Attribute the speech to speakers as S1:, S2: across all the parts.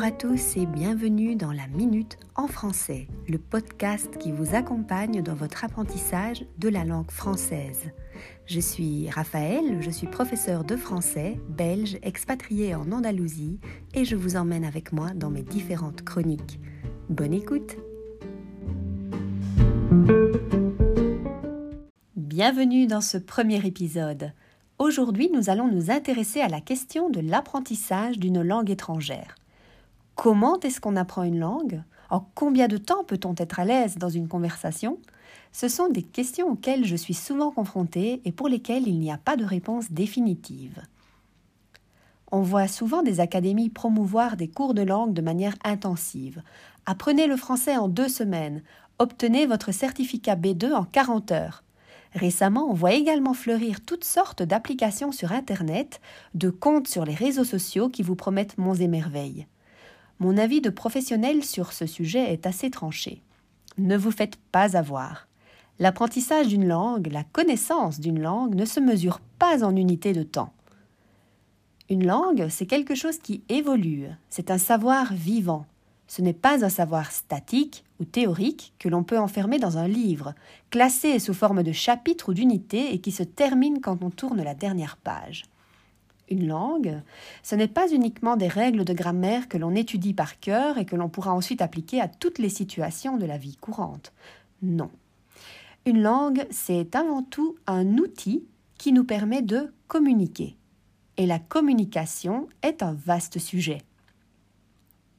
S1: Bonjour à tous et bienvenue dans la Minute en français, le podcast qui vous accompagne dans votre apprentissage de la langue française. Je suis Raphaël, je suis professeur de français, belge, expatrié en Andalousie et je vous emmène avec moi dans mes différentes chroniques. Bonne écoute Bienvenue dans ce premier épisode. Aujourd'hui, nous allons nous intéresser à la question de l'apprentissage d'une langue étrangère. Comment est-ce qu'on apprend une langue? En combien de temps peut-on être à l'aise dans une conversation? Ce sont des questions auxquelles je suis souvent confrontée et pour lesquelles il n'y a pas de réponse définitive. On voit souvent des académies promouvoir des cours de langue de manière intensive. Apprenez le français en deux semaines, obtenez votre certificat B2 en 40 heures. Récemment, on voit également fleurir toutes sortes d'applications sur Internet, de comptes sur les réseaux sociaux qui vous promettent monts et merveilles. Mon avis de professionnel sur ce sujet est assez tranché. Ne vous faites pas avoir. L'apprentissage d'une langue, la connaissance d'une langue ne se mesure pas en unité de temps. Une langue, c'est quelque chose qui évolue, c'est un savoir vivant, ce n'est pas un savoir statique ou théorique que l'on peut enfermer dans un livre, classé sous forme de chapitre ou d'unité et qui se termine quand on tourne la dernière page. Une langue, ce n'est pas uniquement des règles de grammaire que l'on étudie par cœur et que l'on pourra ensuite appliquer à toutes les situations de la vie courante. Non. Une langue, c'est avant tout un outil qui nous permet de communiquer. Et la communication est un vaste sujet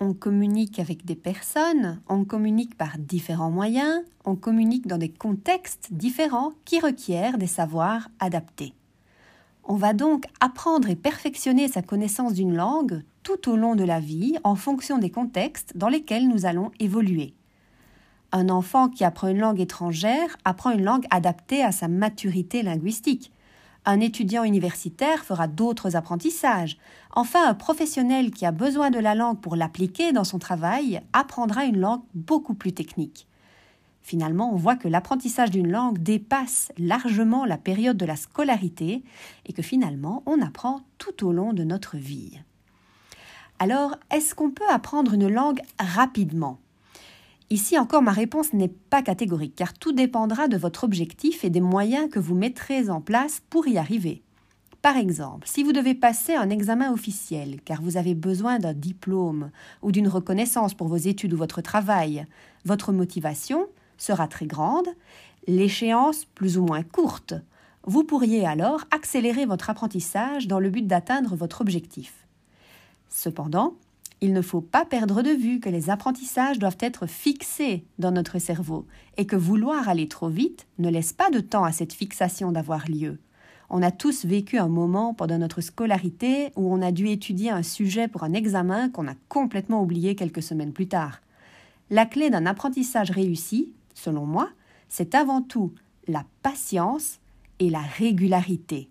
S1: on communique avec des personnes, on communique par différents moyens, on communique dans des contextes différents qui requièrent des savoirs adaptés. On va donc apprendre et perfectionner sa connaissance d'une langue tout au long de la vie en fonction des contextes dans lesquels nous allons évoluer. Un enfant qui apprend une langue étrangère apprend une langue adaptée à sa maturité linguistique. Un étudiant universitaire fera d'autres apprentissages. Enfin, un professionnel qui a besoin de la langue pour l'appliquer dans son travail apprendra une langue beaucoup plus technique. Finalement, on voit que l'apprentissage d'une langue dépasse largement la période de la scolarité et que finalement, on apprend tout au long de notre vie. Alors, est-ce qu'on peut apprendre une langue rapidement? Ici encore, ma réponse n'est pas catégorique, car tout dépendra de votre objectif et des moyens que vous mettrez en place pour y arriver. Par exemple, si vous devez passer un examen officiel, car vous avez besoin d'un diplôme ou d'une reconnaissance pour vos études ou votre travail, votre motivation sera très grande, l'échéance plus ou moins courte. Vous pourriez alors accélérer votre apprentissage dans le but d'atteindre votre objectif. Cependant, il ne faut pas perdre de vue que les apprentissages doivent être fixés dans notre cerveau et que vouloir aller trop vite ne laisse pas de temps à cette fixation d'avoir lieu. On a tous vécu un moment pendant notre scolarité où on a dû étudier un sujet pour un examen qu'on a complètement oublié quelques semaines plus tard. La clé d'un apprentissage réussi, selon moi, c'est avant tout la patience et la régularité.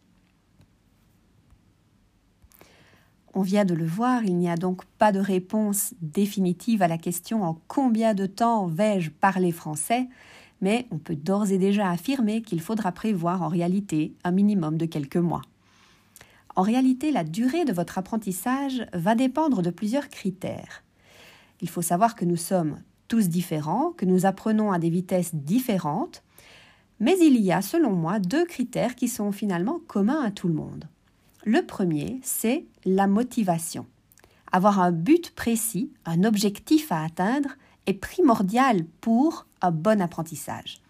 S1: On vient de le voir, il n'y a donc pas de réponse définitive à la question en combien de temps vais-je parler français, mais on peut d'ores et déjà affirmer qu'il faudra prévoir en réalité un minimum de quelques mois. En réalité, la durée de votre apprentissage va dépendre de plusieurs critères. Il faut savoir que nous sommes tous différents, que nous apprenons à des vitesses différentes, mais il y a, selon moi, deux critères qui sont finalement communs à tout le monde. Le premier, c'est la motivation. Avoir un but précis, un objectif à atteindre est primordial pour un bon apprentissage.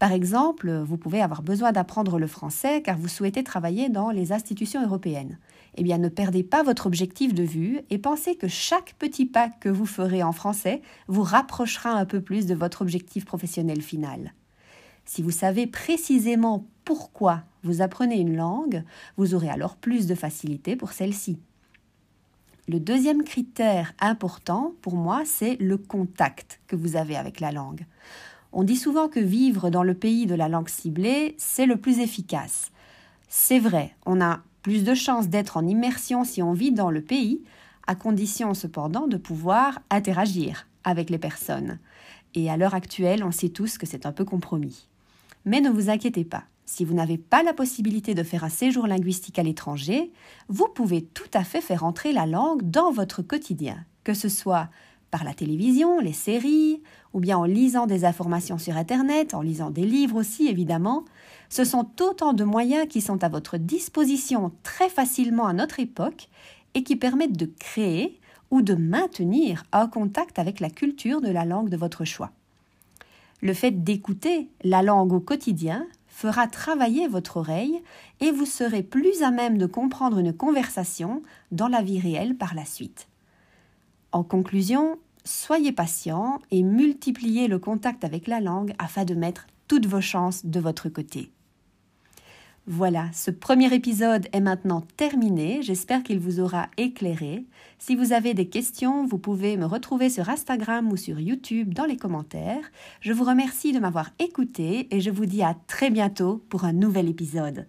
S1: Par exemple, vous pouvez avoir besoin d'apprendre le français car vous souhaitez travailler dans les institutions européennes. Eh bien, ne perdez pas votre objectif de vue et pensez que chaque petit pas que vous ferez en français vous rapprochera un peu plus de votre objectif professionnel final. Si vous savez précisément pourquoi vous apprenez une langue, vous aurez alors plus de facilité pour celle-ci. Le deuxième critère important pour moi, c'est le contact que vous avez avec la langue. On dit souvent que vivre dans le pays de la langue ciblée, c'est le plus efficace. C'est vrai, on a plus de chances d'être en immersion si on vit dans le pays, à condition cependant de pouvoir interagir avec les personnes. Et à l'heure actuelle, on sait tous que c'est un peu compromis. Mais ne vous inquiétez pas, si vous n'avez pas la possibilité de faire un séjour linguistique à l'étranger, vous pouvez tout à fait faire entrer la langue dans votre quotidien. que ce soit par la télévision, les séries, ou bien en lisant des informations sur Internet, en lisant des livres aussi évidemment. Ce sont autant de moyens qui sont à votre disposition très facilement à notre époque et qui permettent de créer ou de maintenir un contact avec la culture de la langue de votre choix. Le fait d'écouter la langue au quotidien fera travailler votre oreille et vous serez plus à même de comprendre une conversation dans la vie réelle par la suite. En conclusion, soyez patient et multipliez le contact avec la langue afin de mettre toutes vos chances de votre côté. Voilà, ce premier épisode est maintenant terminé. J'espère qu'il vous aura éclairé. Si vous avez des questions, vous pouvez me retrouver sur Instagram ou sur YouTube dans les commentaires. Je vous remercie de m'avoir écouté et je vous dis à très bientôt pour un nouvel épisode.